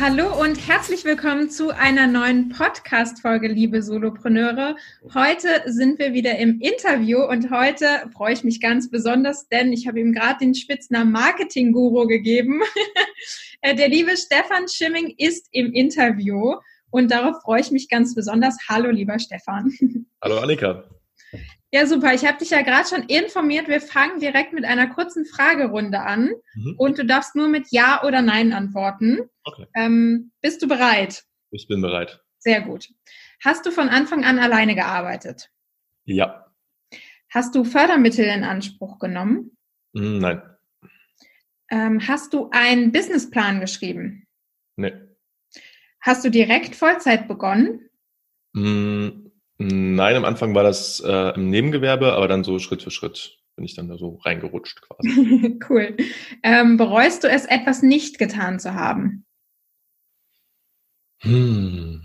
Hallo und herzlich willkommen zu einer neuen Podcast-Folge, liebe Solopreneure. Heute sind wir wieder im Interview und heute freue ich mich ganz besonders, denn ich habe ihm gerade den Spitznamen Marketing-Guru gegeben. Der liebe Stefan Schimming ist im Interview und darauf freue ich mich ganz besonders. Hallo, lieber Stefan. Hallo, Annika. Ja, super. Ich habe dich ja gerade schon informiert. Wir fangen direkt mit einer kurzen Fragerunde an mhm. und du darfst nur mit Ja oder Nein antworten. Okay. Ähm, bist du bereit? Ich bin bereit. Sehr gut. Hast du von Anfang an alleine gearbeitet? Ja. Hast du Fördermittel in Anspruch genommen? Mm, nein. Ähm, hast du einen Businessplan geschrieben? Nee. Hast du direkt Vollzeit begonnen? Mm, Nein, am Anfang war das äh, im Nebengewerbe, aber dann so Schritt für Schritt bin ich dann da so reingerutscht quasi. cool. Ähm, bereust du es, etwas nicht getan zu haben? Hm.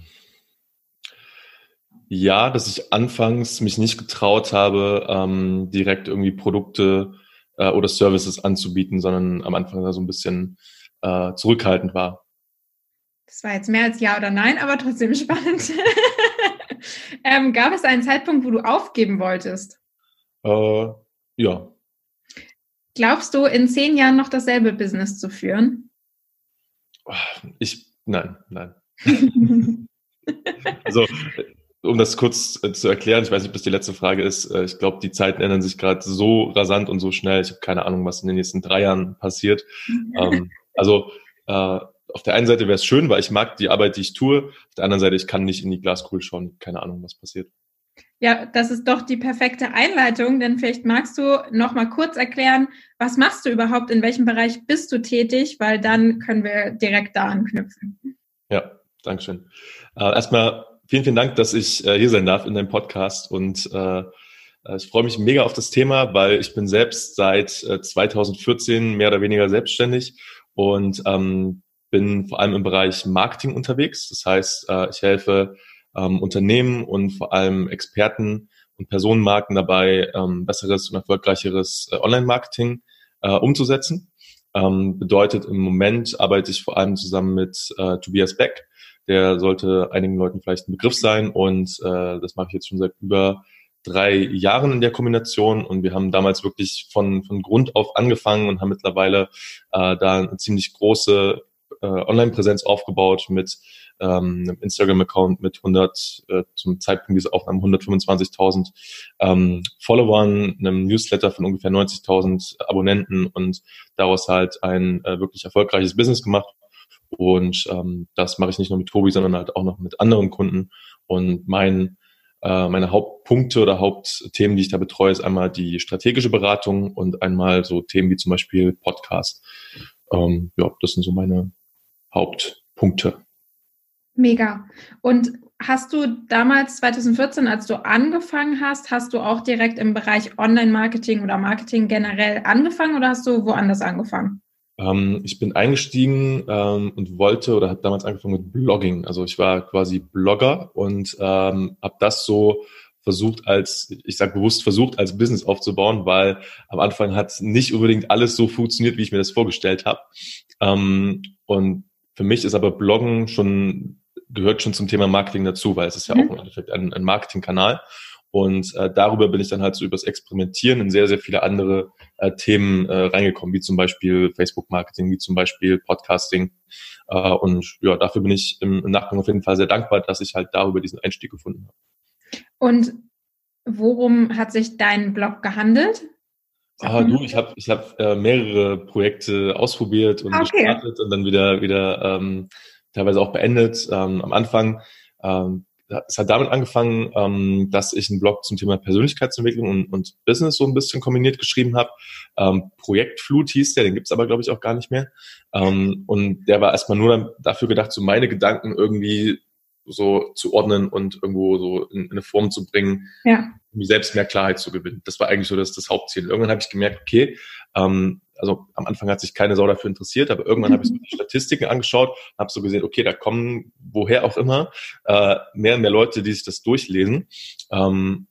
Ja, dass ich anfangs mich nicht getraut habe, ähm, direkt irgendwie Produkte äh, oder Services anzubieten, sondern am Anfang da so ein bisschen äh, zurückhaltend war. Das war jetzt mehr als Ja oder Nein, aber trotzdem spannend. ähm, gab es einen Zeitpunkt, wo du aufgeben wolltest? Äh, ja. Glaubst du, in zehn Jahren noch dasselbe Business zu führen? Ich, nein, nein. also, um das kurz äh, zu erklären, ich weiß nicht, bis die letzte Frage ist, äh, ich glaube, die Zeiten ändern sich gerade so rasant und so schnell. Ich habe keine Ahnung, was in den nächsten drei Jahren passiert. ähm, also, äh, auf der einen Seite wäre es schön, weil ich mag die Arbeit, die ich tue. Auf der anderen Seite, ich kann nicht in die Glaskugel schauen. Keine Ahnung, was passiert. Ja, das ist doch die perfekte Einleitung, denn vielleicht magst du noch mal kurz erklären, was machst du überhaupt, in welchem Bereich bist du tätig, weil dann können wir direkt da anknüpfen. Ja, Dankeschön. Äh, erstmal vielen, vielen Dank, dass ich äh, hier sein darf in deinem Podcast und äh, ich freue mich mega auf das Thema, weil ich bin selbst seit 2014 äh, mehr oder weniger selbstständig und ähm, bin vor allem im Bereich Marketing unterwegs. Das heißt, äh, ich helfe ähm, Unternehmen und vor allem Experten und Personenmarken dabei, ähm, besseres und erfolgreicheres äh, Online-Marketing äh, umzusetzen. Ähm, bedeutet, im Moment arbeite ich vor allem zusammen mit Tobias Beck. Der sollte einigen Leuten vielleicht ein Begriff sein und das mache ich jetzt schon seit über drei Jahren in der Kombination und wir haben damals wirklich von, von Grund auf angefangen und haben mittlerweile äh, da eine ziemlich große äh, Online-Präsenz aufgebaut mit ähm, einem Instagram-Account mit 100, äh, zum Zeitpunkt dieser Aufnahme 125.000 ähm, Followern, einem Newsletter von ungefähr 90.000 Abonnenten und daraus halt ein äh, wirklich erfolgreiches Business gemacht. Und ähm, das mache ich nicht nur mit Tobi, sondern halt auch noch mit anderen Kunden. Und mein äh, meine Hauptpunkte oder Hauptthemen, die ich da betreue, ist einmal die strategische Beratung und einmal so Themen wie zum Beispiel Podcast. Ähm, ja, das sind so meine Hauptpunkte. Mega. Und hast du damals 2014, als du angefangen hast, hast du auch direkt im Bereich Online-Marketing oder Marketing generell angefangen oder hast du woanders angefangen? Ähm, ich bin eingestiegen ähm, und wollte oder habe damals angefangen mit Blogging. Also ich war quasi Blogger und ähm, habe das so versucht als, ich sage bewusst versucht, als Business aufzubauen, weil am Anfang hat nicht unbedingt alles so funktioniert, wie ich mir das vorgestellt habe. Ähm, und für mich ist aber Bloggen schon, gehört schon zum Thema Marketing dazu, weil es ist ja mhm. auch im Endeffekt ein, ein Marketingkanal. Und äh, darüber bin ich dann halt so übers Experimentieren in sehr, sehr viele andere äh, Themen äh, reingekommen, wie zum Beispiel Facebook-Marketing, wie zum Beispiel Podcasting. Äh, und ja, dafür bin ich im, im Nachgang auf jeden Fall sehr dankbar, dass ich halt darüber diesen Einstieg gefunden habe. Und worum hat sich dein Blog gehandelt? Ah, du, ich habe ich hab, äh, mehrere Projekte ausprobiert und okay. gestartet und dann wieder, wieder ähm, teilweise auch beendet. Ähm, am Anfang ähm, es hat damit angefangen, ähm, dass ich einen Blog zum Thema Persönlichkeitsentwicklung und, und Business so ein bisschen kombiniert geschrieben habe. Ähm, Projektflut hieß der, den gibt's aber, glaube ich, auch gar nicht mehr. Ähm, und der war erstmal nur dafür gedacht, so meine Gedanken irgendwie so zu ordnen und irgendwo so in, in eine Form zu bringen, ja. um selbst mehr Klarheit zu gewinnen. Das war eigentlich so das, das Hauptziel. Irgendwann habe ich gemerkt, okay, ähm, also am Anfang hat sich keine Sau dafür interessiert, aber irgendwann habe ich so die Statistiken angeschaut, habe so gesehen, okay, da kommen woher auch immer äh, mehr und mehr Leute, die sich das durchlesen. Ähm,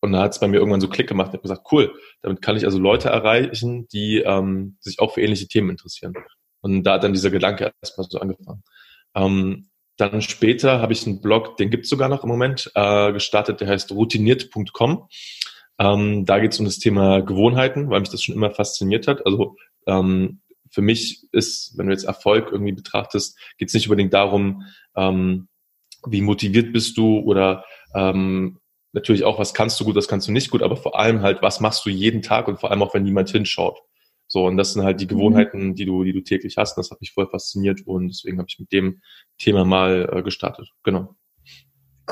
und da hat es bei mir irgendwann so Klick gemacht und habe gesagt, cool, damit kann ich also Leute erreichen, die ähm, sich auch für ähnliche Themen interessieren. Und da hat dann dieser Gedanke erstmal so angefangen. Ähm, dann später habe ich einen Blog, den gibt es sogar noch im Moment, äh, gestartet, der heißt routiniert.com. Ähm, da geht es um das Thema Gewohnheiten, weil mich das schon immer fasziniert hat. Also ähm, für mich ist, wenn du jetzt Erfolg irgendwie betrachtest, geht es nicht unbedingt darum, ähm, wie motiviert bist du oder ähm, natürlich auch, was kannst du gut, was kannst du nicht gut, aber vor allem halt, was machst du jeden Tag und vor allem auch, wenn niemand hinschaut. So, und das sind halt die mhm. Gewohnheiten, die du, die du täglich hast. Und das hat mich voll fasziniert und deswegen habe ich mit dem Thema mal äh, gestartet. Genau.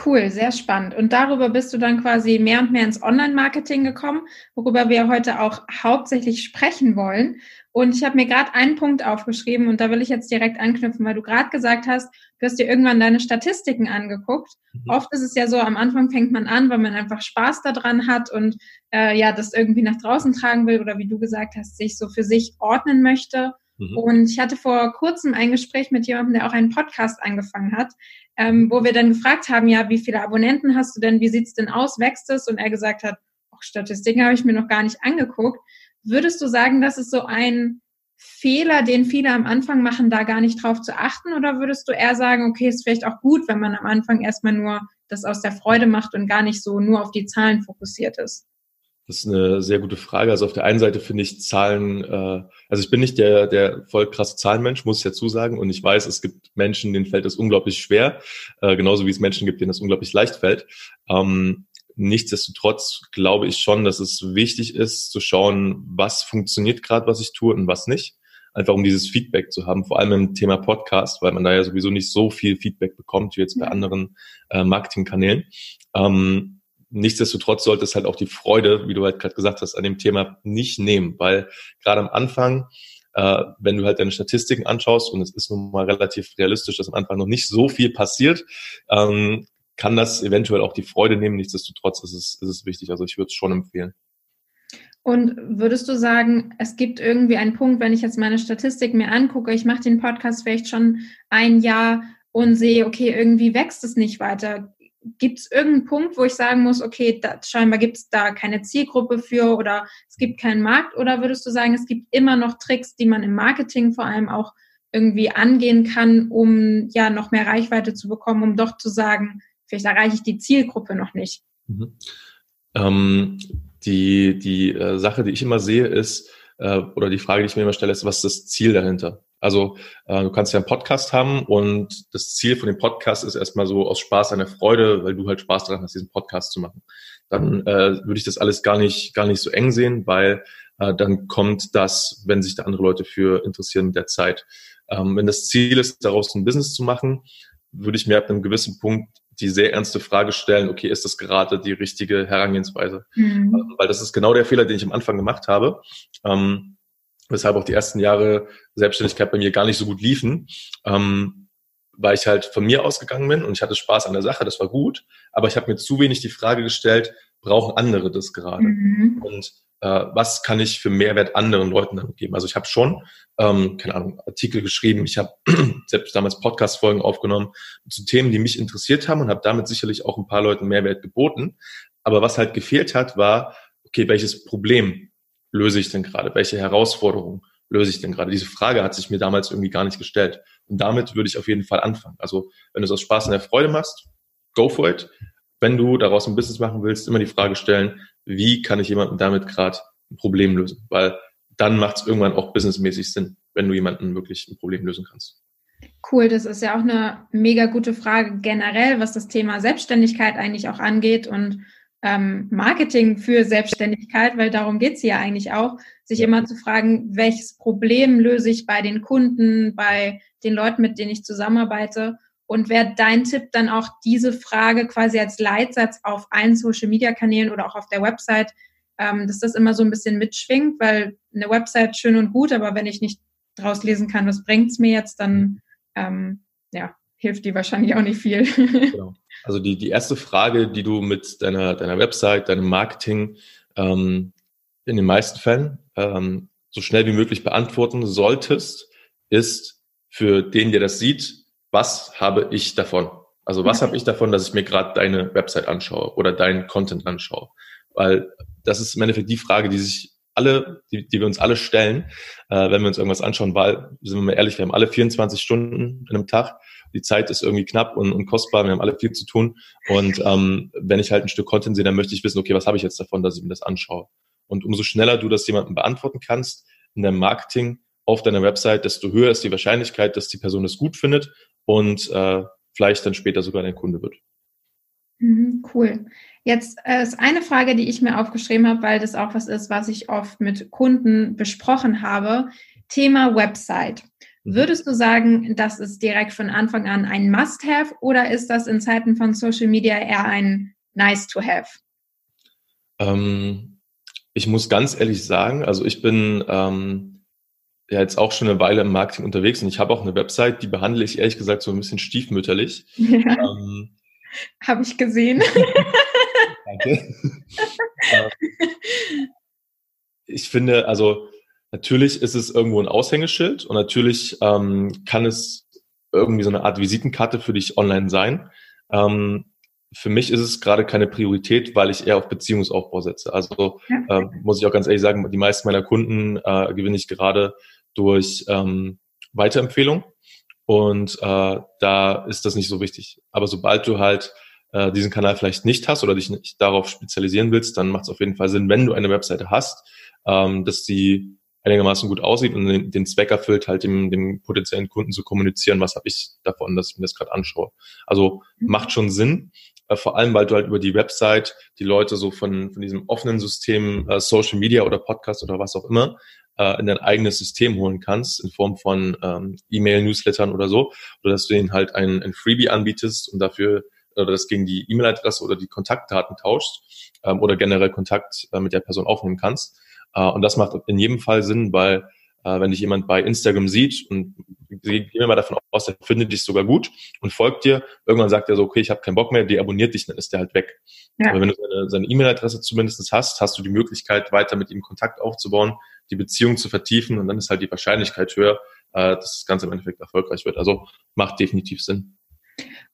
Cool, sehr spannend. Und darüber bist du dann quasi mehr und mehr ins Online-Marketing gekommen, worüber wir heute auch hauptsächlich sprechen wollen. Und ich habe mir gerade einen Punkt aufgeschrieben und da will ich jetzt direkt anknüpfen, weil du gerade gesagt hast, du hast dir irgendwann deine Statistiken angeguckt. Mhm. Oft ist es ja so, am Anfang fängt man an, weil man einfach Spaß daran hat und äh, ja, das irgendwie nach draußen tragen will oder wie du gesagt hast, sich so für sich ordnen möchte. Mhm. Und ich hatte vor kurzem ein Gespräch mit jemandem, der auch einen Podcast angefangen hat, ähm, wo wir dann gefragt haben, ja, wie viele Abonnenten hast du denn, wie sieht's denn aus, wächst es? Und er gesagt hat, auch Statistiken habe ich mir noch gar nicht angeguckt. Würdest du sagen, das ist so ein Fehler, den viele am Anfang machen, da gar nicht drauf zu achten? Oder würdest du eher sagen, okay, ist vielleicht auch gut, wenn man am Anfang erstmal nur das aus der Freude macht und gar nicht so nur auf die Zahlen fokussiert ist? Das ist eine sehr gute Frage. Also auf der einen Seite finde ich Zahlen, äh, also ich bin nicht der, der voll krasse Zahlenmensch, muss ich dazu sagen. Und ich weiß, es gibt Menschen, denen fällt das unglaublich schwer, äh, genauso wie es Menschen gibt, denen das unglaublich leicht fällt. Ähm, nichtsdestotrotz glaube ich schon, dass es wichtig ist, zu schauen, was funktioniert gerade, was ich tue und was nicht. Einfach um dieses Feedback zu haben, vor allem im Thema Podcast, weil man da ja sowieso nicht so viel Feedback bekommt wie jetzt bei anderen äh, Marketingkanälen. Ähm, nichtsdestotrotz sollte es halt auch die Freude, wie du halt gerade gesagt hast, an dem Thema nicht nehmen, weil gerade am Anfang, äh, wenn du halt deine Statistiken anschaust, und es ist nun mal relativ realistisch, dass am Anfang noch nicht so viel passiert, ähm, kann das eventuell auch die Freude nehmen. Nichtsdestotrotz ist es, ist es wichtig. Also ich würde es schon empfehlen. Und würdest du sagen, es gibt irgendwie einen Punkt, wenn ich jetzt meine Statistik mir angucke, ich mache den Podcast vielleicht schon ein Jahr und sehe, okay, irgendwie wächst es nicht weiter gibt es irgendeinen Punkt, wo ich sagen muss, okay, da, scheinbar gibt es da keine Zielgruppe für oder es gibt keinen Markt? Oder würdest du sagen, es gibt immer noch Tricks, die man im Marketing vor allem auch irgendwie angehen kann, um ja noch mehr Reichweite zu bekommen, um doch zu sagen, vielleicht erreiche ich die Zielgruppe noch nicht? Mhm. Ähm, die die äh, Sache, die ich immer sehe, ist, äh, oder die Frage, die ich mir immer stelle, ist, was ist das Ziel dahinter? Also äh, du kannst ja einen Podcast haben und das Ziel von dem Podcast ist erstmal so aus Spaß eine Freude, weil du halt Spaß daran hast, diesen Podcast zu machen. Dann äh, würde ich das alles gar nicht, gar nicht so eng sehen, weil äh, dann kommt das, wenn sich da andere Leute für interessieren, mit der Zeit. Ähm, wenn das Ziel ist, daraus ein Business zu machen, würde ich mir ab einem gewissen Punkt die sehr ernste Frage stellen, okay, ist das gerade die richtige Herangehensweise? Mhm. Ähm, weil das ist genau der Fehler, den ich am Anfang gemacht habe. Ähm, weshalb auch die ersten Jahre Selbstständigkeit bei mir gar nicht so gut liefen, ähm, weil ich halt von mir ausgegangen bin und ich hatte Spaß an der Sache, das war gut, aber ich habe mir zu wenig die Frage gestellt, brauchen andere das gerade? Mhm. Und äh, was kann ich für Mehrwert anderen Leuten damit geben? Also ich habe schon, ähm, keine Ahnung, Artikel geschrieben, ich habe selbst damals Podcast-Folgen aufgenommen zu Themen, die mich interessiert haben und habe damit sicherlich auch ein paar Leuten Mehrwert geboten. Aber was halt gefehlt hat, war, okay, welches Problem löse ich denn gerade? Welche Herausforderungen löse ich denn gerade? Diese Frage hat sich mir damals irgendwie gar nicht gestellt. Und damit würde ich auf jeden Fall anfangen. Also wenn du es aus Spaß und der Freude machst, go for it. Wenn du daraus ein Business machen willst, immer die Frage stellen, wie kann ich jemandem damit gerade ein Problem lösen? Weil dann macht es irgendwann auch businessmäßig Sinn, wenn du jemanden wirklich ein Problem lösen kannst. Cool, das ist ja auch eine mega gute Frage generell, was das Thema Selbstständigkeit eigentlich auch angeht und ähm, Marketing für Selbstständigkeit, weil darum geht es ja eigentlich auch, sich immer zu fragen, welches Problem löse ich bei den Kunden, bei den Leuten, mit denen ich zusammenarbeite und wäre dein Tipp dann auch diese Frage quasi als Leitsatz auf allen Social-Media-Kanälen oder auch auf der Website, ähm, dass das immer so ein bisschen mitschwingt, weil eine Website schön und gut, aber wenn ich nicht draus lesen kann, was bringt's mir jetzt, dann ähm, ja, hilft die wahrscheinlich auch nicht viel. genau. Also die, die erste Frage, die du mit deiner, deiner Website, deinem Marketing ähm, in den meisten Fällen ähm, so schnell wie möglich beantworten solltest, ist für den, der das sieht, was habe ich davon? Also was habe ich davon, dass ich mir gerade deine Website anschaue oder deinen Content anschaue? Weil das ist im Endeffekt die Frage, die sich alle, die, die wir uns alle stellen, äh, wenn wir uns irgendwas anschauen, weil, sind wir mal ehrlich, wir haben alle 24 Stunden in einem Tag. Die Zeit ist irgendwie knapp und, und kostbar, wir haben alle viel zu tun. Und ähm, wenn ich halt ein Stück Content sehe, dann möchte ich wissen, okay, was habe ich jetzt davon, dass ich mir das anschaue? Und umso schneller du das jemandem beantworten kannst in deinem Marketing auf deiner Website, desto höher ist die Wahrscheinlichkeit, dass die Person es gut findet und äh, vielleicht dann später sogar dein Kunde wird. Mhm, cool. Jetzt äh, ist eine Frage, die ich mir aufgeschrieben habe, weil das auch was ist, was ich oft mit Kunden besprochen habe. Thema Website. Mhm. Würdest du sagen, das ist direkt von Anfang an ein Must-Have oder ist das in Zeiten von Social Media eher ein Nice-to-Have? Ähm, ich muss ganz ehrlich sagen, also ich bin ähm, ja jetzt auch schon eine Weile im Marketing unterwegs und ich habe auch eine Website, die behandle ich ehrlich gesagt so ein bisschen stiefmütterlich. Ja. Ähm, habe ich gesehen. Danke. ich finde, also natürlich ist es irgendwo ein Aushängeschild und natürlich ähm, kann es irgendwie so eine Art Visitenkarte für dich online sein. Ähm, für mich ist es gerade keine Priorität, weil ich eher auf Beziehungsaufbau setze. Also ja. ähm, muss ich auch ganz ehrlich sagen, die meisten meiner Kunden äh, gewinne ich gerade durch ähm, Weiterempfehlung und äh, da ist das nicht so wichtig. Aber sobald du halt äh, diesen Kanal vielleicht nicht hast oder dich nicht darauf spezialisieren willst, dann macht es auf jeden Fall Sinn, wenn du eine Webseite hast, ähm, dass die einigermaßen gut aussieht und den, den Zweck erfüllt, halt dem, dem potenziellen Kunden zu kommunizieren, was habe ich davon, dass ich mir das gerade anschaue. Also mhm. macht schon Sinn, äh, vor allem, weil du halt über die Website die Leute so von, von diesem offenen System, äh, Social Media oder Podcast oder was auch immer, äh, in dein eigenes System holen kannst, in Form von ähm, E-Mail-Newslettern oder so, oder dass du ihnen halt ein, ein Freebie anbietest und dafür oder das gegen die E-Mail-Adresse oder die Kontaktdaten tauscht ähm, oder generell Kontakt äh, mit der Person aufnehmen kannst. Äh, und das macht in jedem Fall Sinn, weil äh, wenn dich jemand bei Instagram sieht und gehen wir mal davon aus, der findet dich sogar gut und folgt dir, irgendwann sagt er so, okay, ich habe keinen Bock mehr, die abonniert dich, dann ist der halt weg. Ja. Aber wenn du seine, seine E-Mail-Adresse zumindest hast, hast du die Möglichkeit, weiter mit ihm Kontakt aufzubauen, die Beziehung zu vertiefen und dann ist halt die Wahrscheinlichkeit höher, äh, dass das Ganze im Endeffekt erfolgreich wird. Also macht definitiv Sinn.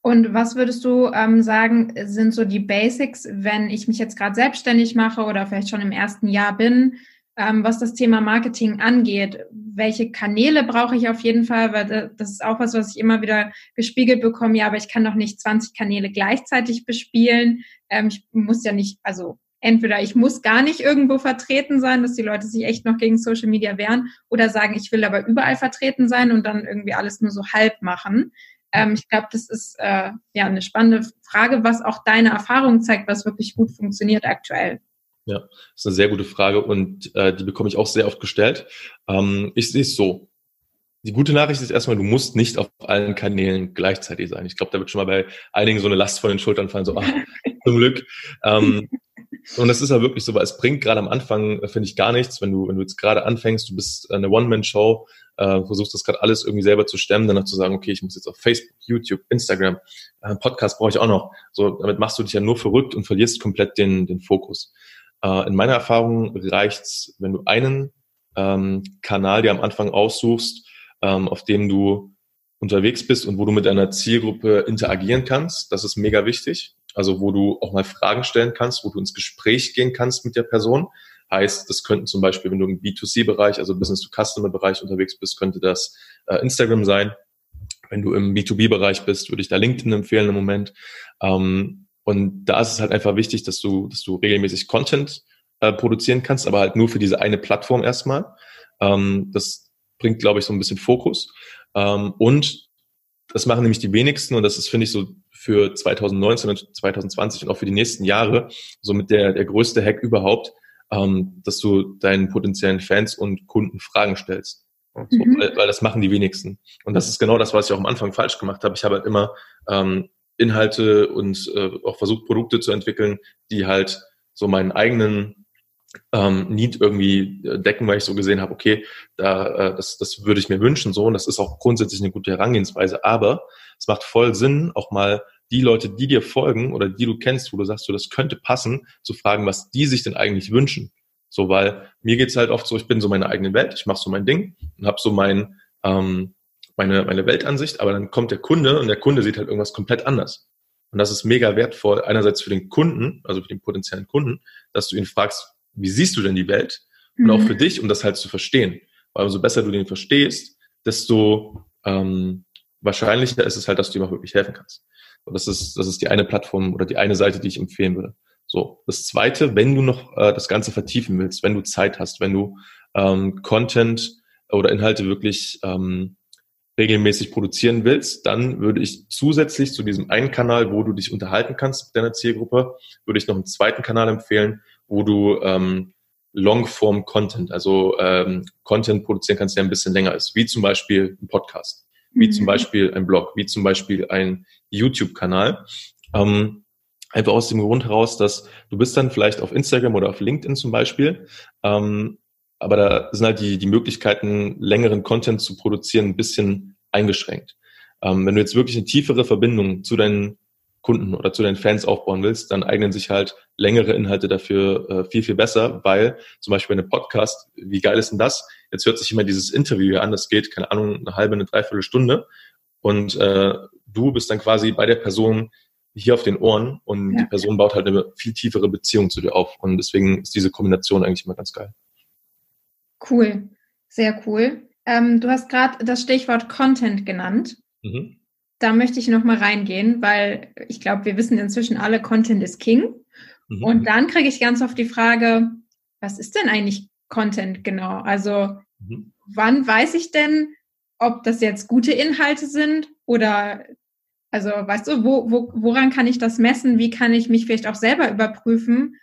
Und was würdest du ähm, sagen, sind so die Basics, wenn ich mich jetzt gerade selbstständig mache oder vielleicht schon im ersten Jahr bin, was das Thema Marketing angeht? Welche Kanäle brauche ich auf jeden Fall? Weil das ist auch was, was ich immer wieder gespiegelt bekomme. Ja, aber ich kann doch nicht 20 Kanäle gleichzeitig bespielen. Ähm, ich muss ja nicht, also entweder ich muss gar nicht irgendwo vertreten sein, dass die Leute sich echt noch gegen Social Media wehren, oder sagen, ich will aber überall vertreten sein und dann irgendwie alles nur so halb machen. Ähm, ich glaube, das ist äh, ja eine spannende Frage, was auch deine Erfahrung zeigt, was wirklich gut funktioniert aktuell. Ja, das ist eine sehr gute Frage und äh, die bekomme ich auch sehr oft gestellt. Ähm, ich sehe es so. Die gute Nachricht ist erstmal, du musst nicht auf allen Kanälen gleichzeitig sein. Ich glaube, da wird schon mal bei einigen so eine Last von den Schultern fallen, so, ach, zum Glück. Ähm, und das ist ja wirklich so, weil es bringt gerade am Anfang, äh, finde ich, gar nichts, wenn du, wenn du jetzt gerade anfängst, du bist eine One-Man-Show, äh, versuchst das gerade alles irgendwie selber zu stemmen, danach zu sagen, okay, ich muss jetzt auf Facebook, YouTube, Instagram, äh, Podcast brauche ich auch noch. So, damit machst du dich ja nur verrückt und verlierst komplett den, den Fokus. Äh, in meiner Erfahrung reicht's, wenn du einen ähm, Kanal dir am Anfang aussuchst, ähm, auf dem du unterwegs bist und wo du mit deiner Zielgruppe interagieren kannst. Das ist mega wichtig. Also wo du auch mal Fragen stellen kannst, wo du ins Gespräch gehen kannst mit der Person. Heißt, das könnten zum Beispiel, wenn du im B2C-Bereich, also Business-to-Customer-Bereich unterwegs bist, könnte das äh, Instagram sein. Wenn du im B2B-Bereich bist, würde ich da LinkedIn empfehlen im Moment. Ähm, und da ist es halt einfach wichtig, dass du, dass du regelmäßig Content äh, produzieren kannst, aber halt nur für diese eine Plattform erstmal. Ähm, das bringt, glaube ich, so ein bisschen Fokus. Ähm, und das machen nämlich die wenigsten und das ist, finde ich, so für 2019 und 2020 und auch für die nächsten Jahre so mit der, der größte Hack überhaupt, ähm, dass du deinen potenziellen Fans und Kunden Fragen stellst. So, mhm. weil, weil das machen die wenigsten. Und das ist genau das, was ich auch am Anfang falsch gemacht habe. Ich habe halt immer ähm, Inhalte und äh, auch versucht, Produkte zu entwickeln, die halt so meinen eigenen ähm, Need irgendwie äh, decken, weil ich so gesehen habe, okay, da, äh, das, das würde ich mir wünschen so und das ist auch grundsätzlich eine gute Herangehensweise, aber es macht voll Sinn, auch mal die Leute, die dir folgen oder die du kennst, wo du sagst, so, das könnte passen, zu fragen, was die sich denn eigentlich wünschen. So, weil mir geht's halt oft so, ich bin so meine eigene Welt, ich mache so mein Ding und habe so mein, ähm, meine, meine Weltansicht, aber dann kommt der Kunde und der Kunde sieht halt irgendwas komplett anders. Und das ist mega wertvoll, einerseits für den Kunden, also für den potenziellen Kunden, dass du ihn fragst, wie siehst du denn die Welt? Und auch mhm. für dich, um das halt zu verstehen. Weil umso besser du den verstehst, desto ähm, wahrscheinlicher ist es halt, dass du ihm auch wirklich helfen kannst. Und das ist, das ist die eine Plattform oder die eine Seite, die ich empfehlen würde. So, das zweite, wenn du noch äh, das Ganze vertiefen willst, wenn du Zeit hast, wenn du ähm, Content oder Inhalte wirklich ähm, regelmäßig produzieren willst, dann würde ich zusätzlich zu diesem einen Kanal, wo du dich unterhalten kannst mit deiner Zielgruppe, würde ich noch einen zweiten Kanal empfehlen, wo du ähm, Longform-Content, also ähm, Content produzieren kannst, der ein bisschen länger ist, wie zum Beispiel ein Podcast, wie mhm. zum Beispiel ein Blog, wie zum Beispiel ein YouTube-Kanal. Ähm, einfach aus dem Grund heraus, dass du bist dann vielleicht auf Instagram oder auf LinkedIn zum Beispiel, ähm, aber da sind halt die, die Möglichkeiten, längeren Content zu produzieren, ein bisschen eingeschränkt. Ähm, wenn du jetzt wirklich eine tiefere Verbindung zu deinen Kunden oder zu deinen Fans aufbauen willst, dann eignen sich halt längere Inhalte dafür äh, viel, viel besser, weil zum Beispiel eine Podcast, wie geil ist denn das? Jetzt hört sich immer dieses Interview hier an, das geht, keine Ahnung, eine halbe, eine dreiviertel Stunde und äh, du bist dann quasi bei der Person hier auf den Ohren und ja. die Person baut halt eine viel tiefere Beziehung zu dir auf und deswegen ist diese Kombination eigentlich immer ganz geil. Cool, sehr cool. Ähm, du hast gerade das Stichwort Content genannt. Mhm da möchte ich noch mal reingehen, weil ich glaube, wir wissen inzwischen alle, Content ist King. Mhm. Und dann kriege ich ganz oft die Frage, was ist denn eigentlich Content genau? Also mhm. wann weiß ich denn, ob das jetzt gute Inhalte sind oder also weißt du, wo, wo, woran kann ich das messen? Wie kann ich mich vielleicht auch selber überprüfen?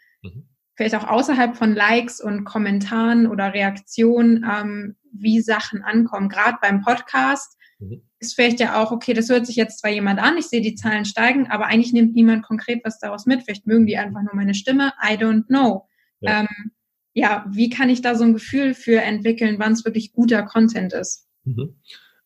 Vielleicht auch außerhalb von Likes und Kommentaren oder Reaktionen, ähm, wie Sachen ankommen. Gerade beim Podcast mhm ist vielleicht ja auch, okay, das hört sich jetzt zwar jemand an, ich sehe die Zahlen steigen, aber eigentlich nimmt niemand konkret was daraus mit. Vielleicht mögen die einfach nur meine Stimme. I don't know. Ja, ähm, ja wie kann ich da so ein Gefühl für entwickeln, wann es wirklich guter Content ist? Mhm.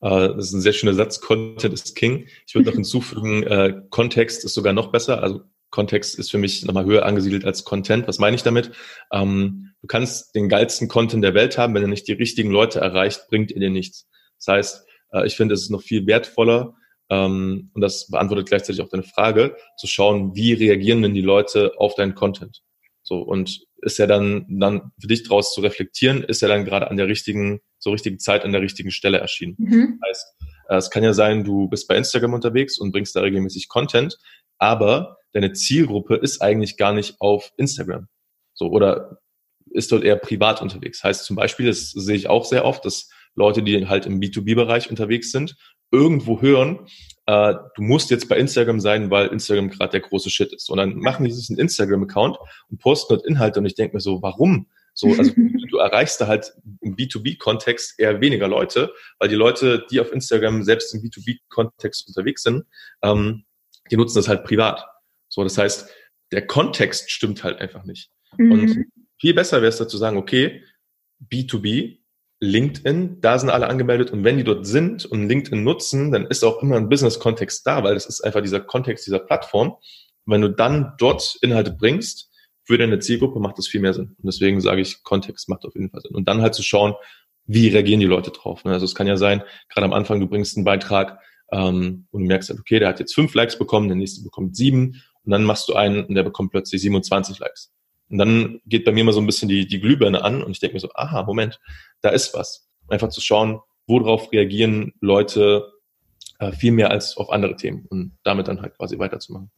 Uh, das ist ein sehr schöner Satz. Content ist King. Ich würde noch hinzufügen, äh, Kontext ist sogar noch besser. Also Kontext ist für mich nochmal höher angesiedelt als Content. Was meine ich damit? Ähm, du kannst den geilsten Content der Welt haben, wenn er nicht die richtigen Leute erreicht, bringt er dir nichts. Das heißt, äh, ich finde, es ist noch viel wertvoller, ähm, und das beantwortet gleichzeitig auch deine Frage, zu schauen, wie reagieren denn die Leute auf deinen Content? So, und ist er dann, dann für dich daraus zu reflektieren, ist er dann gerade an der richtigen, zur richtigen Zeit an der richtigen Stelle erschienen. Mhm. Das heißt, äh, es kann ja sein, du bist bei Instagram unterwegs und bringst da regelmäßig Content, aber deine Zielgruppe ist eigentlich gar nicht auf Instagram. So, oder ist dort eher privat unterwegs. Heißt zum Beispiel, das sehe ich auch sehr oft, dass Leute, die halt im B2B-Bereich unterwegs sind, irgendwo hören, äh, du musst jetzt bei Instagram sein, weil Instagram gerade der große Shit ist. Und dann machen die sich einen Instagram-Account und posten dort Inhalte und ich denke mir so, warum? So, also du erreichst da halt im B2B-Kontext eher weniger Leute, weil die Leute, die auf Instagram selbst im B2B-Kontext unterwegs sind, ähm, die nutzen das halt privat. So, das heißt, der Kontext stimmt halt einfach nicht. Mhm. Und viel besser wäre es dazu sagen, okay, B2B, LinkedIn, da sind alle angemeldet und wenn die dort sind und LinkedIn nutzen, dann ist auch immer ein Business-Kontext da, weil das ist einfach dieser Kontext dieser Plattform. Und wenn du dann dort Inhalte bringst, für deine Zielgruppe macht das viel mehr Sinn. Und deswegen sage ich, Kontext macht auf jeden Fall Sinn. Und dann halt zu schauen, wie reagieren die Leute drauf. Ne? Also es kann ja sein, gerade am Anfang, du bringst einen Beitrag ähm, und du merkst halt, okay, der hat jetzt fünf Likes bekommen, der nächste bekommt sieben und dann machst du einen und der bekommt plötzlich 27 Likes. Und dann geht bei mir mal so ein bisschen die, die Glühbirne an und ich denke mir so, aha, Moment, da ist was. Einfach zu schauen, worauf reagieren Leute äh, viel mehr als auf andere Themen und damit dann halt quasi weiterzumachen.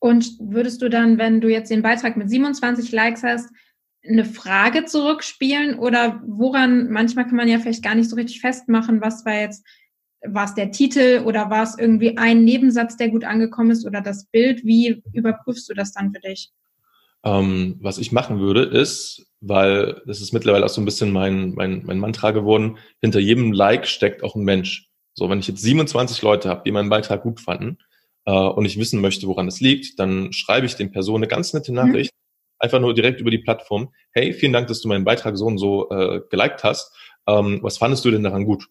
Und würdest du dann, wenn du jetzt den Beitrag mit 27 Likes hast, eine Frage zurückspielen oder woran, manchmal kann man ja vielleicht gar nicht so richtig festmachen, was war jetzt war es der Titel oder war es irgendwie ein Nebensatz, der gut angekommen ist oder das Bild? Wie überprüfst du das dann für dich? Ähm, was ich machen würde, ist, weil das ist mittlerweile auch so ein bisschen mein, mein, mein Mantra geworden, hinter jedem Like steckt auch ein Mensch. So, wenn ich jetzt 27 Leute habe, die meinen Beitrag gut fanden äh, und ich wissen möchte, woran das liegt, dann schreibe ich den Personen eine ganz nette mhm. Nachricht, mhm. einfach nur direkt über die Plattform. Hey, vielen Dank, dass du meinen Beitrag so und so äh, geliked hast. Ähm, was fandest du denn daran gut?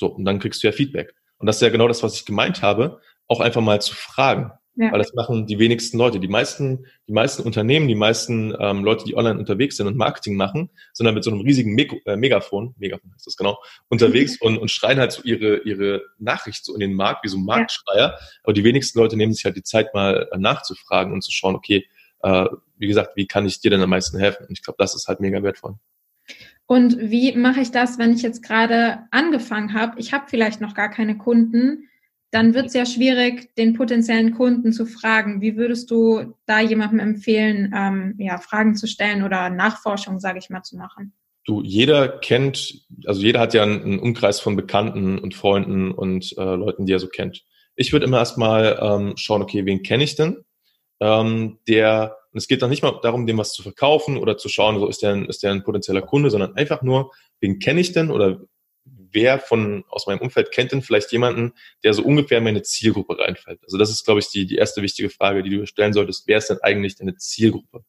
So, und dann kriegst du ja Feedback. Und das ist ja genau das, was ich gemeint habe, auch einfach mal zu fragen. Ja. Weil das machen die wenigsten Leute. Die meisten, die meisten Unternehmen, die meisten ähm, Leute, die online unterwegs sind und Marketing machen, sind dann mit so einem riesigen Meg äh, Megafon, Megafon heißt das genau, unterwegs und, und schreien halt so ihre, ihre Nachricht so in den Markt, wie so ein Marktschreier. Ja. Aber die wenigsten Leute nehmen sich halt die Zeit mal äh, nachzufragen und zu schauen, okay, äh, wie gesagt, wie kann ich dir denn am meisten helfen? Und ich glaube, das ist halt mega wertvoll. Und wie mache ich das, wenn ich jetzt gerade angefangen habe? Ich habe vielleicht noch gar keine Kunden. Dann wird es ja schwierig, den potenziellen Kunden zu fragen. Wie würdest du da jemandem empfehlen, ähm, ja, Fragen zu stellen oder Nachforschung, sage ich mal, zu machen? Du, jeder kennt, also jeder hat ja einen, Umkreis von Bekannten und Freunden und äh, Leuten, die er so kennt. Ich würde immer erstmal ähm, schauen, okay, wen kenne ich denn? Ähm, der und es geht dann nicht mal darum, dem was zu verkaufen oder zu schauen, so ist der ein, ist der ein potenzieller Kunde, sondern einfach nur, wen kenne ich denn oder wer von aus meinem Umfeld kennt denn vielleicht jemanden, der so ungefähr in meine Zielgruppe reinfällt? Also das ist, glaube ich, die, die erste wichtige Frage, die du stellen solltest. Wer ist denn eigentlich deine Zielgruppe?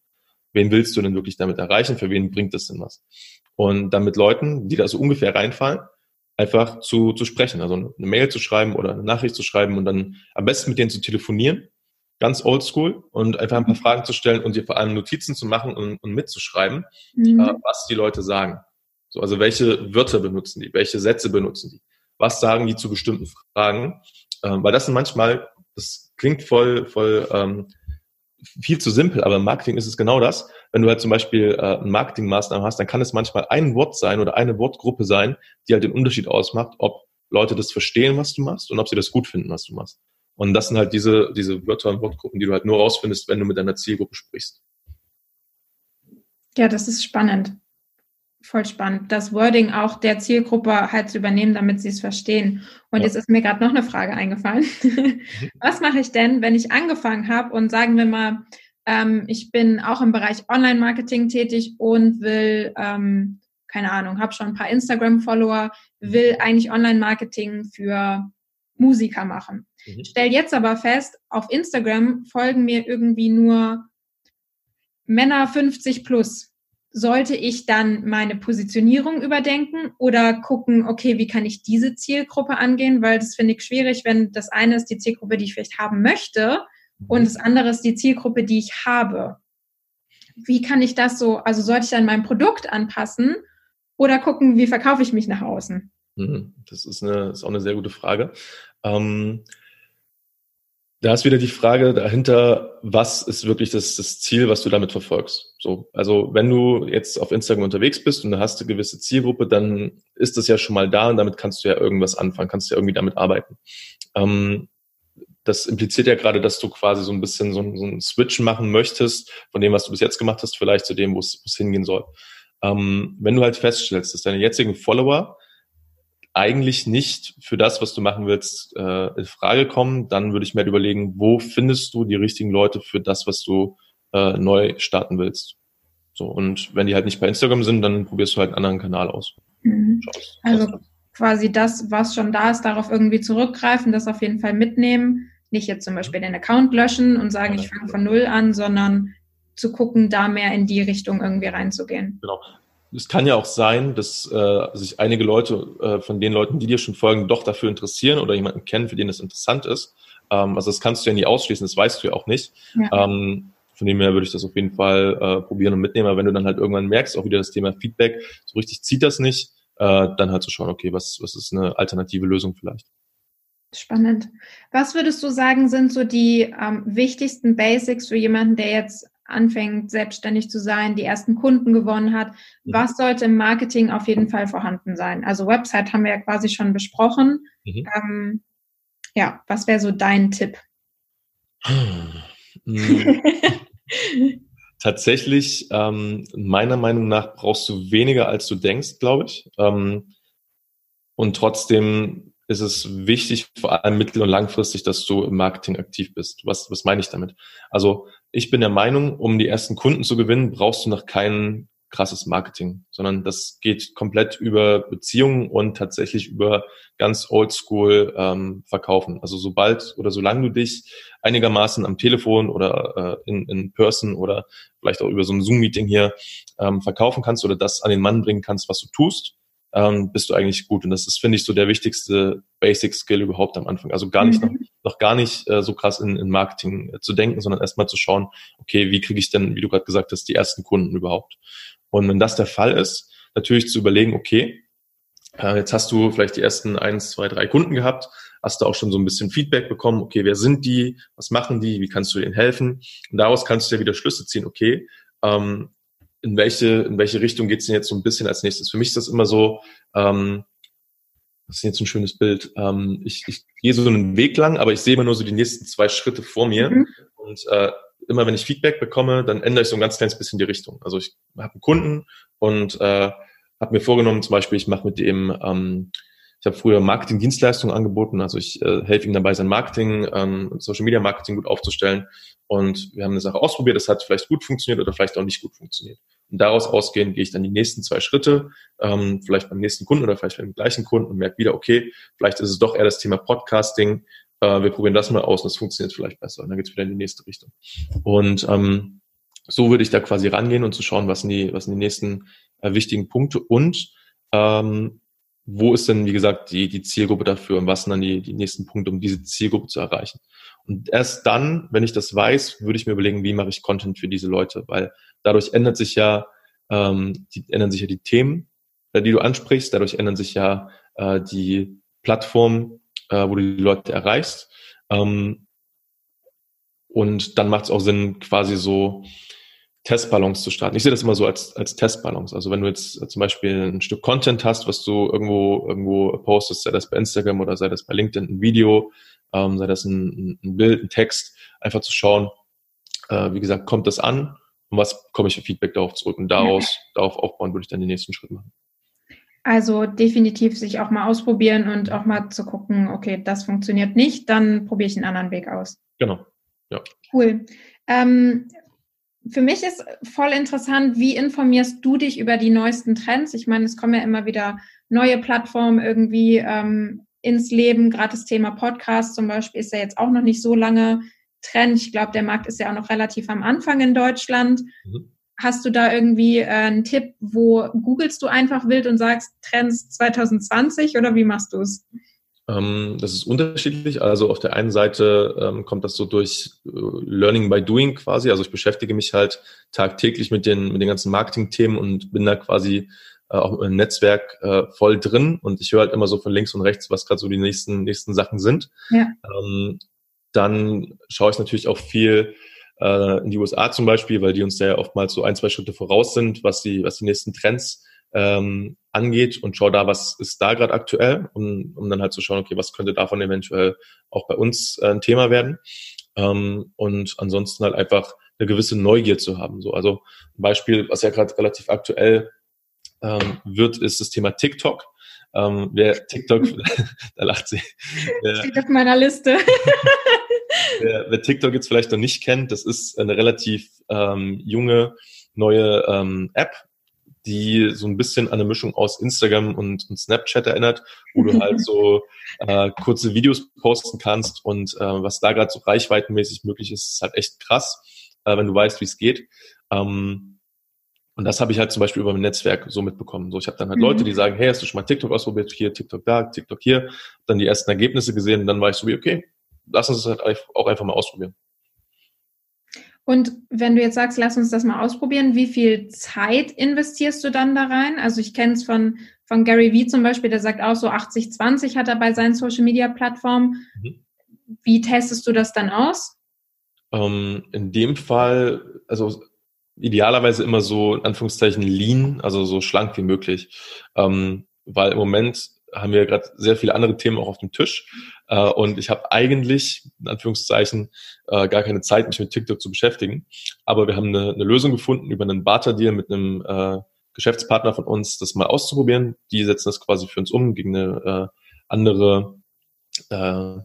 Wen willst du denn wirklich damit erreichen? Für wen bringt das denn was? Und dann mit Leuten, die da so ungefähr reinfallen, einfach zu, zu sprechen, also eine Mail zu schreiben oder eine Nachricht zu schreiben und dann am besten mit denen zu telefonieren ganz oldschool und einfach ein paar mhm. Fragen zu stellen und dir vor allem Notizen zu machen und, und mitzuschreiben, mhm. äh, was die Leute sagen. So, also welche Wörter benutzen die, welche Sätze benutzen die, was sagen die zu bestimmten Fragen, äh, weil das sind manchmal, das klingt voll, voll ähm, viel zu simpel, aber im Marketing ist es genau das. Wenn du halt zum Beispiel äh, eine Marketingmaßnahme hast, dann kann es manchmal ein Wort sein oder eine Wortgruppe sein, die halt den Unterschied ausmacht, ob Leute das verstehen, was du machst und ob sie das gut finden, was du machst. Und das sind halt diese, diese Wörter und Wortgruppen, die du halt nur rausfindest, wenn du mit deiner Zielgruppe sprichst. Ja, das ist spannend. Voll spannend. Das Wording auch der Zielgruppe halt zu übernehmen, damit sie es verstehen. Und ja. jetzt ist mir gerade noch eine Frage eingefallen. Mhm. Was mache ich denn, wenn ich angefangen habe und sagen wir mal, ähm, ich bin auch im Bereich Online-Marketing tätig und will, ähm, keine Ahnung, habe schon ein paar Instagram-Follower, will eigentlich Online-Marketing für Musiker machen. Mhm. Stell jetzt aber fest, auf Instagram folgen mir irgendwie nur Männer 50 plus. Sollte ich dann meine Positionierung überdenken oder gucken, okay, wie kann ich diese Zielgruppe angehen? Weil das finde ich schwierig, wenn das eine ist die Zielgruppe, die ich vielleicht haben möchte mhm. und das andere ist die Zielgruppe, die ich habe. Wie kann ich das so, also sollte ich dann mein Produkt anpassen oder gucken, wie verkaufe ich mich nach außen? Mhm. Das ist, eine, ist auch eine sehr gute Frage. Ähm, da ist wieder die Frage dahinter, was ist wirklich das, das Ziel, was du damit verfolgst? So, also wenn du jetzt auf Instagram unterwegs bist und du hast eine gewisse Zielgruppe, dann ist das ja schon mal da und damit kannst du ja irgendwas anfangen, kannst du ja irgendwie damit arbeiten. Ähm, das impliziert ja gerade, dass du quasi so ein bisschen so, so einen Switch machen möchtest von dem, was du bis jetzt gemacht hast, vielleicht zu dem, wo es hingehen soll. Ähm, wenn du halt feststellst, dass deine jetzigen Follower eigentlich nicht für das, was du machen willst, äh, in Frage kommen, dann würde ich mir halt überlegen, wo findest du die richtigen Leute für das, was du äh, neu starten willst. So, und wenn die halt nicht bei Instagram sind, dann probierst du halt einen anderen Kanal aus. Mhm. Also quasi das, was schon da ist, darauf irgendwie zurückgreifen, das auf jeden Fall mitnehmen. Nicht jetzt zum Beispiel den Account löschen und sagen, ja, ich fange von null an, sondern zu gucken, da mehr in die Richtung irgendwie reinzugehen. Genau es kann ja auch sein, dass äh, sich einige Leute äh, von den Leuten, die dir schon folgen, doch dafür interessieren oder jemanden kennen, für den das interessant ist. Ähm, also das kannst du ja nie ausschließen, das weißt du ja auch nicht. Ja. Ähm, von dem her würde ich das auf jeden Fall äh, probieren und mitnehmen. Aber wenn du dann halt irgendwann merkst, auch wieder das Thema Feedback, so richtig zieht das nicht, äh, dann halt zu schauen, okay, was, was ist eine alternative Lösung vielleicht. Spannend. Was würdest du sagen, sind so die ähm, wichtigsten Basics für jemanden, der jetzt anfängt, selbstständig zu sein, die ersten Kunden gewonnen hat. Mhm. Was sollte im Marketing auf jeden Fall vorhanden sein? Also Website haben wir ja quasi schon besprochen. Mhm. Ähm, ja, was wäre so dein Tipp? Mhm. Tatsächlich, ähm, meiner Meinung nach brauchst du weniger, als du denkst, glaube ich. Ähm, und trotzdem ist es wichtig, vor allem mittel- und langfristig, dass du im Marketing aktiv bist. Was, was meine ich damit? Also ich bin der Meinung, um die ersten Kunden zu gewinnen, brauchst du noch kein krasses Marketing, sondern das geht komplett über Beziehungen und tatsächlich über ganz oldschool ähm, Verkaufen. Also sobald oder solange du dich einigermaßen am Telefon oder äh, in, in Person oder vielleicht auch über so ein Zoom-Meeting hier ähm, verkaufen kannst oder das an den Mann bringen kannst, was du tust, ähm, bist du eigentlich gut. Und das ist, finde ich, so der wichtigste Basic Skill überhaupt am Anfang. Also gar nicht mhm. noch, noch gar nicht äh, so krass in, in Marketing äh, zu denken, sondern erstmal zu schauen, okay, wie kriege ich denn, wie du gerade gesagt hast, die ersten Kunden überhaupt? Und wenn das der Fall ist, natürlich zu überlegen, okay, äh, jetzt hast du vielleicht die ersten eins, zwei, drei Kunden gehabt, hast du auch schon so ein bisschen Feedback bekommen, okay, wer sind die, was machen die, wie kannst du denen helfen? Und daraus kannst du ja wieder Schlüsse ziehen, okay, ähm, in welche, in welche Richtung geht's denn jetzt so ein bisschen als nächstes? Für mich ist das immer so, ähm, das ist jetzt ein schönes Bild. Ähm, ich, ich gehe so einen Weg lang, aber ich sehe immer nur so die nächsten zwei Schritte vor mir. Mhm. Und äh, immer wenn ich Feedback bekomme, dann ändere ich so ein ganz kleines bisschen die Richtung. Also ich habe einen Kunden und äh, habe mir vorgenommen, zum Beispiel, ich mache mit dem, ähm, ich habe früher Marketing-Dienstleistungen angeboten, also ich äh, helfe ihm dabei, sein Marketing, ähm, Social Media Marketing gut aufzustellen. Und wir haben eine Sache ausprobiert, das hat vielleicht gut funktioniert oder vielleicht auch nicht gut funktioniert. Und daraus ausgehend gehe ich dann die nächsten zwei Schritte, ähm, vielleicht beim nächsten Kunden oder vielleicht beim gleichen Kunden und merke wieder, okay, vielleicht ist es doch eher das Thema Podcasting. Äh, wir probieren das mal aus und das funktioniert vielleicht besser. Und dann geht's wieder in die nächste Richtung. Und ähm, so würde ich da quasi rangehen und zu schauen, was sind die, was sind die nächsten äh, wichtigen Punkte und ähm, wo ist denn, wie gesagt, die, die Zielgruppe dafür und was sind dann die, die nächsten Punkte, um diese Zielgruppe zu erreichen. Und erst dann, wenn ich das weiß, würde ich mir überlegen, wie mache ich Content für diese Leute, weil dadurch ändert sich ja, ähm, die, ändern sich ja die Themen, äh, die du ansprichst, dadurch ändern sich ja äh, die Plattformen, äh, wo du die Leute erreichst. Ähm, und dann macht es auch Sinn, quasi so Testballons zu starten. Ich sehe das immer so als, als Testballons. Also wenn du jetzt zum Beispiel ein Stück Content hast, was du irgendwo, irgendwo postest, sei das bei Instagram oder sei das bei LinkedIn ein Video, ähm, sei das ein, ein Bild, ein Text, einfach zu schauen, äh, wie gesagt, kommt das an und was komme ich für Feedback darauf zurück und daraus, ja. darauf aufbauen, würde ich dann den nächsten Schritt machen. Also definitiv sich auch mal ausprobieren und auch mal zu gucken, okay, das funktioniert nicht, dann probiere ich einen anderen Weg aus. Genau. Ja. Cool. Ähm, für mich ist voll interessant, wie informierst du dich über die neuesten Trends? Ich meine, es kommen ja immer wieder neue Plattformen irgendwie ähm, ins Leben. Gerade das Thema Podcast zum Beispiel ist ja jetzt auch noch nicht so lange Trend. Ich glaube, der Markt ist ja auch noch relativ am Anfang in Deutschland. Mhm. Hast du da irgendwie äh, einen Tipp, wo googelst du einfach wild und sagst Trends 2020 oder wie machst du es? Ähm, das ist unterschiedlich. Also auf der einen Seite ähm, kommt das so durch äh, Learning by Doing quasi. Also ich beschäftige mich halt tagtäglich mit den, mit den ganzen Marketing-Themen und bin da quasi äh, auch im Netzwerk äh, voll drin und ich höre halt immer so von links und rechts, was gerade so die nächsten, nächsten Sachen sind. Ja. Ähm, dann schaue ich natürlich auch viel äh, in die USA zum Beispiel, weil die uns ja oftmals so ein, zwei Schritte voraus sind, was die, was die nächsten Trends ähm, angeht und schau da, was ist da gerade aktuell, um, um dann halt zu schauen, okay, was könnte davon eventuell auch bei uns äh, ein Thema werden. Ähm, und ansonsten halt einfach eine gewisse Neugier zu haben. So, also ein Beispiel, was ja gerade relativ aktuell ähm, wird, ist das Thema TikTok. Ähm, wer TikTok, da lacht sie. Steht auf meiner Liste. wer, wer, TikTok jetzt vielleicht noch nicht kennt, das ist eine relativ ähm, junge neue ähm, App, die so ein bisschen an eine Mischung aus Instagram und, und Snapchat erinnert, wo du halt so äh, kurze Videos posten kannst und äh, was da gerade so reichweitenmäßig möglich ist, ist halt echt krass, äh, wenn du weißt, wie es geht. Ähm, und das habe ich halt zum Beispiel über mein Netzwerk so mitbekommen. So, ich habe dann halt mhm. Leute, die sagen, hey, hast du schon mal TikTok ausprobiert? Hier, TikTok da, TikTok hier. Dann die ersten Ergebnisse gesehen und dann war ich so wie, okay, lass uns das halt auch einfach mal ausprobieren. Und wenn du jetzt sagst, lass uns das mal ausprobieren, wie viel Zeit investierst du dann da rein? Also ich kenne es von, von Gary Vee zum Beispiel, der sagt auch so 80-20 hat er bei seinen Social Media Plattformen. Mhm. Wie testest du das dann aus? Ähm, in dem Fall, also idealerweise immer so in Anführungszeichen lean, also so schlank wie möglich. Ähm, weil im Moment haben wir gerade sehr viele andere Themen auch auf dem Tisch. Äh, und ich habe eigentlich, in Anführungszeichen, äh, gar keine Zeit, mich mit TikTok zu beschäftigen. Aber wir haben eine, eine Lösung gefunden über einen Barter-Deal mit einem äh, Geschäftspartner von uns, das mal auszuprobieren. Die setzen das quasi für uns um gegen eine äh, andere äh,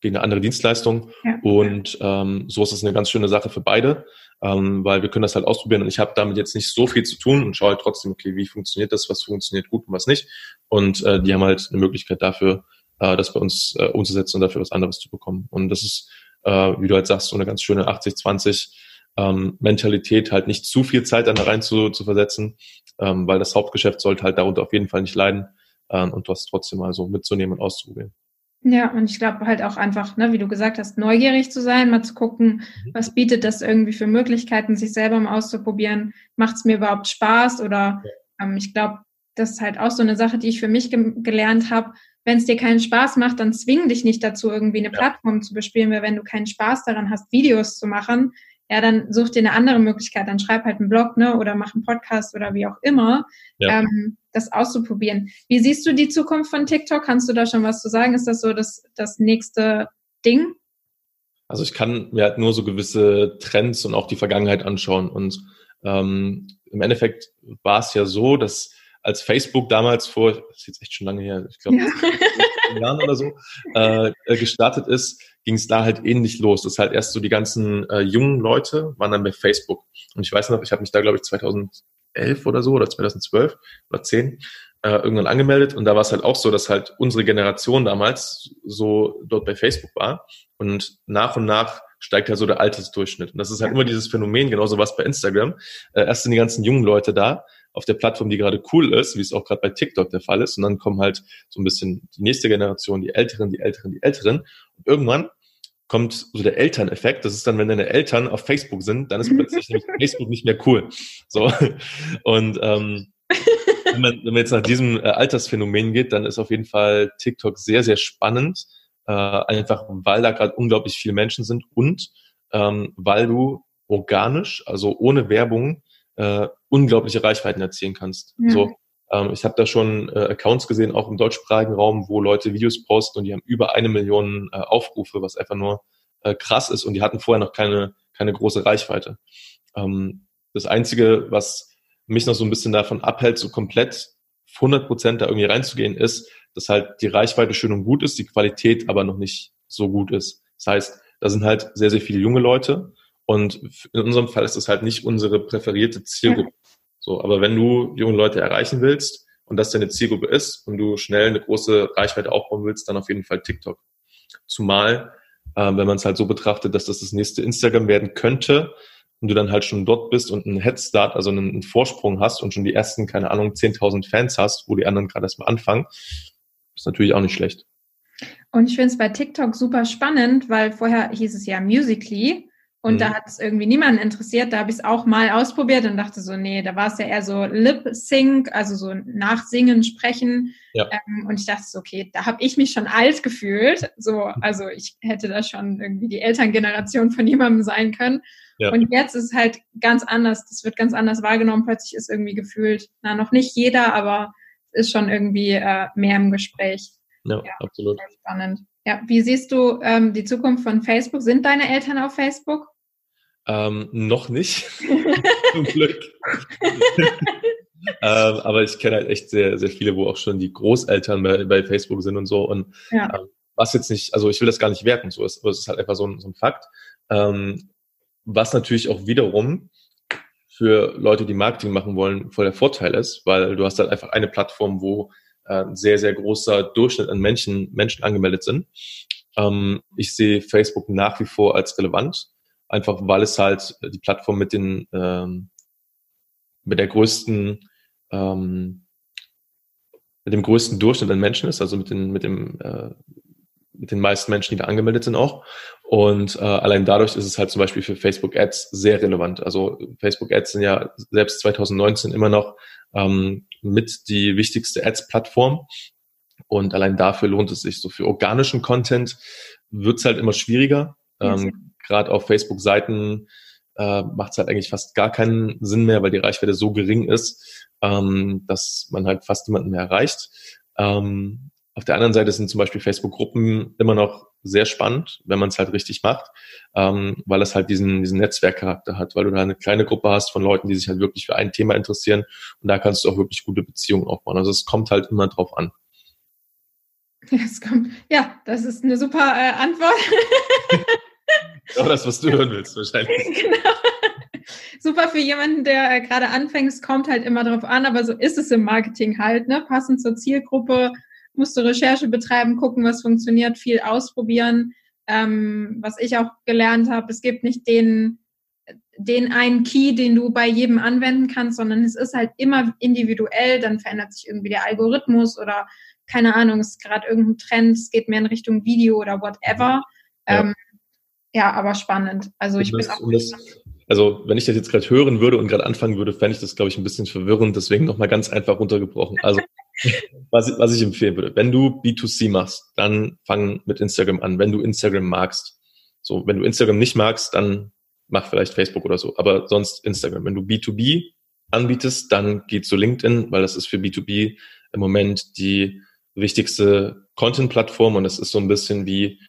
gegen eine andere Dienstleistung. Ja. Und ähm, so ist es eine ganz schöne Sache für beide, ähm, weil wir können das halt ausprobieren und ich habe damit jetzt nicht so viel zu tun und schaue halt trotzdem, okay, wie funktioniert das, was funktioniert gut und was nicht. Und äh, die haben halt eine Möglichkeit dafür, äh, das bei uns äh, umzusetzen und dafür was anderes zu bekommen. Und das ist, äh, wie du halt sagst, so eine ganz schöne 80-20 ähm, Mentalität, halt nicht zu viel Zeit da rein zu, zu versetzen, ähm, weil das Hauptgeschäft sollte halt darunter auf jeden Fall nicht leiden ähm, und das trotzdem mal so mitzunehmen und auszuprobieren. Ja, und ich glaube halt auch einfach, ne, wie du gesagt hast, neugierig zu sein, mal zu gucken, mhm. was bietet das irgendwie für Möglichkeiten, sich selber mal auszuprobieren. Macht es mir überhaupt Spaß? Oder ähm, ich glaube, das ist halt auch so eine Sache, die ich für mich ge gelernt habe. Wenn es dir keinen Spaß macht, dann zwing dich nicht dazu, irgendwie eine ja. Plattform zu bespielen, weil wenn du keinen Spaß daran hast, Videos zu machen, ja, dann such dir eine andere Möglichkeit, dann schreib halt einen Blog, ne, oder mach einen Podcast oder wie auch immer, ja. ähm, das auszuprobieren. Wie siehst du die Zukunft von TikTok? Kannst du da schon was zu sagen? Ist das so das, das nächste Ding? Also ich kann mir halt nur so gewisse Trends und auch die Vergangenheit anschauen. Und ähm, im Endeffekt war es ja so, dass als Facebook damals vor, das ist jetzt echt schon lange her, ich glaube, ja. Jahren oder so, äh, gestartet ist, ging es da halt ähnlich los. Das ist halt erst so die ganzen äh, jungen Leute waren dann bei Facebook. Und ich weiß noch, ich habe mich da, glaube ich, 2011 oder so oder 2012 oder 10 äh, irgendwann angemeldet. Und da war es halt auch so, dass halt unsere Generation damals so dort bei Facebook war. Und nach und nach steigt ja so der Altersdurchschnitt. Und das ist halt immer dieses Phänomen, genauso was bei Instagram. Äh, erst sind die ganzen jungen Leute da auf der Plattform, die gerade cool ist, wie es auch gerade bei TikTok der Fall ist. Und dann kommen halt so ein bisschen die nächste Generation, die Älteren, die Älteren, die Älteren. Und irgendwann kommt so der Elterneffekt. Das ist dann, wenn deine Eltern auf Facebook sind, dann ist plötzlich Facebook nicht mehr cool. So. Und ähm, wenn, man, wenn man jetzt nach diesem äh, Altersphänomen geht, dann ist auf jeden Fall TikTok sehr, sehr spannend. Äh, einfach weil da gerade unglaublich viele Menschen sind und ähm, weil du organisch, also ohne Werbung, äh, unglaubliche Reichweiten erzielen kannst. Ja. So, ähm, ich habe da schon äh, Accounts gesehen, auch im deutschsprachigen Raum, wo Leute Videos posten und die haben über eine Million äh, Aufrufe, was einfach nur äh, krass ist und die hatten vorher noch keine, keine große Reichweite. Ähm, das Einzige, was mich noch so ein bisschen davon abhält, so komplett 100 Prozent da irgendwie reinzugehen, ist, dass halt die Reichweite schön und gut ist, die Qualität aber noch nicht so gut ist. Das heißt, da sind halt sehr, sehr viele junge Leute und in unserem Fall ist das halt nicht unsere präferierte Zielgruppe. So, aber wenn du junge Leute erreichen willst und das deine Zielgruppe ist und du schnell eine große Reichweite aufbauen willst, dann auf jeden Fall TikTok. Zumal, äh, wenn man es halt so betrachtet, dass das das nächste Instagram werden könnte und du dann halt schon dort bist und einen Headstart, also einen, einen Vorsprung hast und schon die ersten, keine Ahnung, 10.000 Fans hast, wo die anderen gerade erstmal anfangen, ist natürlich auch nicht schlecht. Und ich finde es bei TikTok super spannend, weil vorher hieß es ja Musically und mhm. da hat es irgendwie niemanden interessiert. Da habe ich es auch mal ausprobiert und dachte so, nee, da war es ja eher so Lip-Sync, also so nachsingen, sprechen. Ja. Ähm, und ich dachte so, okay, da habe ich mich schon alt gefühlt. So, also ich hätte da schon irgendwie die Elterngeneration von jemandem sein können. Ja. Und jetzt ist es halt ganz anders. Das wird ganz anders wahrgenommen. Plötzlich ist irgendwie gefühlt, na, noch nicht jeder, aber es ist schon irgendwie äh, mehr im Gespräch. Ja, ja absolut. Spannend. Ja, wie siehst du ähm, die Zukunft von Facebook? Sind deine Eltern auf Facebook? Ähm, noch nicht, zum Glück. ähm, aber ich kenne halt echt sehr, sehr viele, wo auch schon die Großeltern bei, bei Facebook sind und so. Und ja. ähm, was jetzt nicht, also ich will das gar nicht werten, so ist, es ist halt einfach so ein, so ein Fakt. Ähm, was natürlich auch wiederum für Leute, die Marketing machen wollen, voll der Vorteil ist, weil du hast halt einfach eine Plattform, wo äh, ein sehr, sehr großer Durchschnitt an Menschen, Menschen angemeldet sind. Ähm, ich sehe Facebook nach wie vor als relevant, einfach weil es halt die Plattform mit den ähm, mit der größten ähm, mit dem größten Durchschnitt an Menschen ist, also mit den mit dem äh, mit den meisten Menschen, die da angemeldet sind auch. Und äh, allein dadurch ist es halt zum Beispiel für Facebook Ads sehr relevant. Also Facebook Ads sind ja selbst 2019 immer noch ähm, mit die wichtigste Ads-Plattform. Und allein dafür lohnt es sich. So für organischen Content wird es halt immer schwieriger. Ähm, Gerade auf Facebook-Seiten äh, macht es halt eigentlich fast gar keinen Sinn mehr, weil die Reichweite so gering ist, ähm, dass man halt fast niemanden mehr erreicht. Ähm, auf der anderen Seite sind zum Beispiel Facebook-Gruppen immer noch sehr spannend, wenn man es halt richtig macht, ähm, weil es halt diesen, diesen Netzwerkcharakter hat, weil du da eine kleine Gruppe hast von Leuten, die sich halt wirklich für ein Thema interessieren und da kannst du auch wirklich gute Beziehungen aufbauen. Also es kommt halt immer drauf an. Ja, das ist eine super äh, Antwort. Genau das, was du hören willst, wahrscheinlich. Genau. Super für jemanden, der äh, gerade anfängt. Es kommt halt immer darauf an, aber so ist es im Marketing halt, ne? Passend zur Zielgruppe, musst du Recherche betreiben, gucken, was funktioniert, viel ausprobieren. Ähm, was ich auch gelernt habe, es gibt nicht den, den einen Key, den du bei jedem anwenden kannst, sondern es ist halt immer individuell, dann verändert sich irgendwie der Algorithmus oder keine Ahnung, es ist gerade irgendein Trend, es geht mehr in Richtung Video oder whatever. Ja, ähm, ja aber spannend. Also ich das, bin auch. Das, also wenn ich das jetzt gerade hören würde und gerade anfangen würde, fände ich das, glaube ich, ein bisschen verwirrend. Deswegen nochmal ganz einfach runtergebrochen. Also was, was ich empfehlen würde, wenn du B2C machst, dann fang mit Instagram an. Wenn du Instagram magst, so wenn du Instagram nicht magst, dann mach vielleicht Facebook oder so. Aber sonst Instagram. Wenn du B2B anbietest, dann geh zu LinkedIn, weil das ist für B2B im Moment die wichtigste Content-Plattform und es ist so ein bisschen wie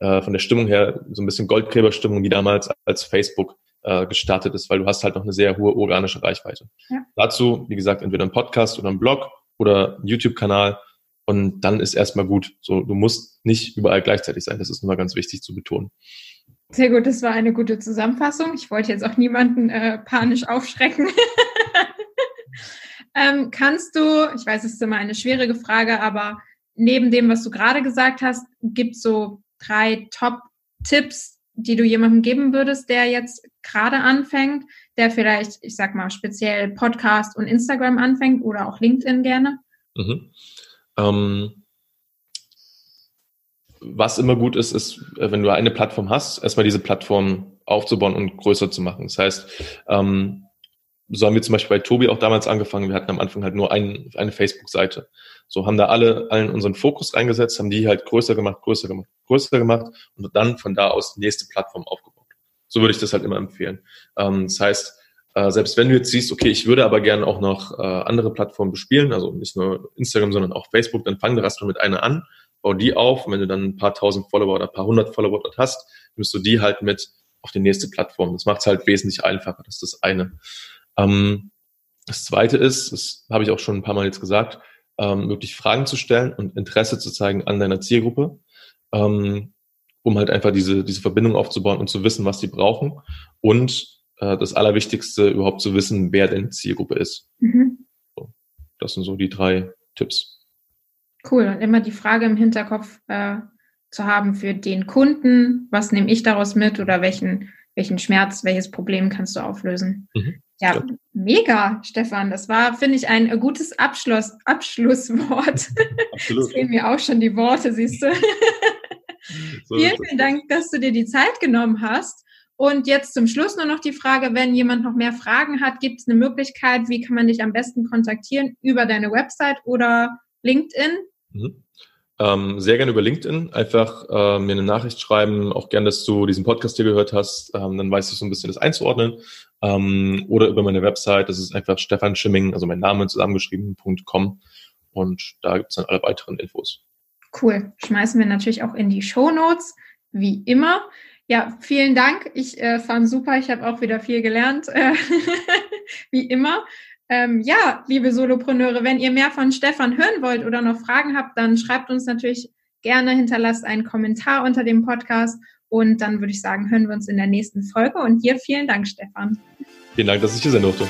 äh, von der Stimmung her so ein bisschen Goldgräberstimmung wie damals als Facebook äh, gestartet ist, weil du hast halt noch eine sehr hohe organische Reichweite. Ja. Dazu, wie gesagt, entweder ein Podcast oder ein Blog oder YouTube-Kanal und dann ist erstmal gut. So, du musst nicht überall gleichzeitig sein. Das ist nochmal ganz wichtig zu betonen. Sehr gut, das war eine gute Zusammenfassung. Ich wollte jetzt auch niemanden äh, panisch aufschrecken. ähm, kannst du, ich weiß, es ist immer eine schwierige Frage, aber neben dem, was du gerade gesagt hast, gibt es so drei Top-Tipps, die du jemandem geben würdest, der jetzt gerade anfängt, der vielleicht, ich sag mal, speziell Podcast und Instagram anfängt oder auch LinkedIn gerne? Mhm. Ähm, was immer gut ist, ist, äh, wenn du eine Plattform hast, erstmal diese Plattform aufzubauen und größer zu machen. Das heißt, ähm, so haben wir zum Beispiel bei Tobi auch damals angefangen. Wir hatten am Anfang halt nur ein, eine Facebook-Seite. So haben da alle allen unseren Fokus reingesetzt, haben die halt größer gemacht, größer gemacht, größer gemacht und dann von da aus die nächste Plattform aufgebaut. So würde ich das halt immer empfehlen. Ähm, das heißt, äh, selbst wenn du jetzt siehst, okay, ich würde aber gerne auch noch äh, andere Plattformen bespielen, also nicht nur Instagram, sondern auch Facebook, dann fang da erstmal mit einer an, bau die auf und wenn du dann ein paar tausend Follower oder ein paar hundert Follower dort hast, nimmst du die halt mit auf die nächste Plattform. Das macht es halt wesentlich einfacher. Das ist das eine. Ähm, das zweite ist, das habe ich auch schon ein paar Mal jetzt gesagt, ähm, wirklich Fragen zu stellen und Interesse zu zeigen an deiner Zielgruppe, ähm, um halt einfach diese, diese Verbindung aufzubauen und zu wissen, was sie brauchen. Und äh, das Allerwichtigste, überhaupt zu wissen, wer deine Zielgruppe ist. Mhm. So, das sind so die drei Tipps. Cool. Und immer die Frage im Hinterkopf äh, zu haben für den Kunden, was nehme ich daraus mit oder welchen, welchen Schmerz, welches Problem kannst du auflösen. Mhm. Ja, ja, mega, Stefan. Das war, finde ich, ein gutes Abschluss, Abschlusswort. Absolut. fehlen mir auch schon die Worte, siehst du. so vielen, vielen Dank, dass du dir die Zeit genommen hast. Und jetzt zum Schluss nur noch die Frage, wenn jemand noch mehr Fragen hat, gibt es eine Möglichkeit, wie kann man dich am besten kontaktieren? Über deine Website oder LinkedIn? Mhm. Ähm, sehr gerne über LinkedIn. Einfach äh, mir eine Nachricht schreiben, auch gerne, dass du diesen Podcast hier gehört hast. Ähm, dann weiß ich so ein bisschen das einzuordnen. Ähm, oder über meine Website. Das ist einfach Stefan Schimming, also mein Name zusammengeschrieben.com. Und da gibt's dann alle weiteren Infos. Cool. Schmeißen wir natürlich auch in die Show Notes, wie immer. Ja, vielen Dank. Ich äh, fand super. Ich habe auch wieder viel gelernt, äh, wie immer. Ähm, ja, liebe Solopreneure, wenn ihr mehr von Stefan hören wollt oder noch Fragen habt, dann schreibt uns natürlich gerne, hinterlasst einen Kommentar unter dem Podcast und dann würde ich sagen, hören wir uns in der nächsten Folge. Und dir vielen Dank, Stefan. Vielen Dank, dass ich hier sein durfte.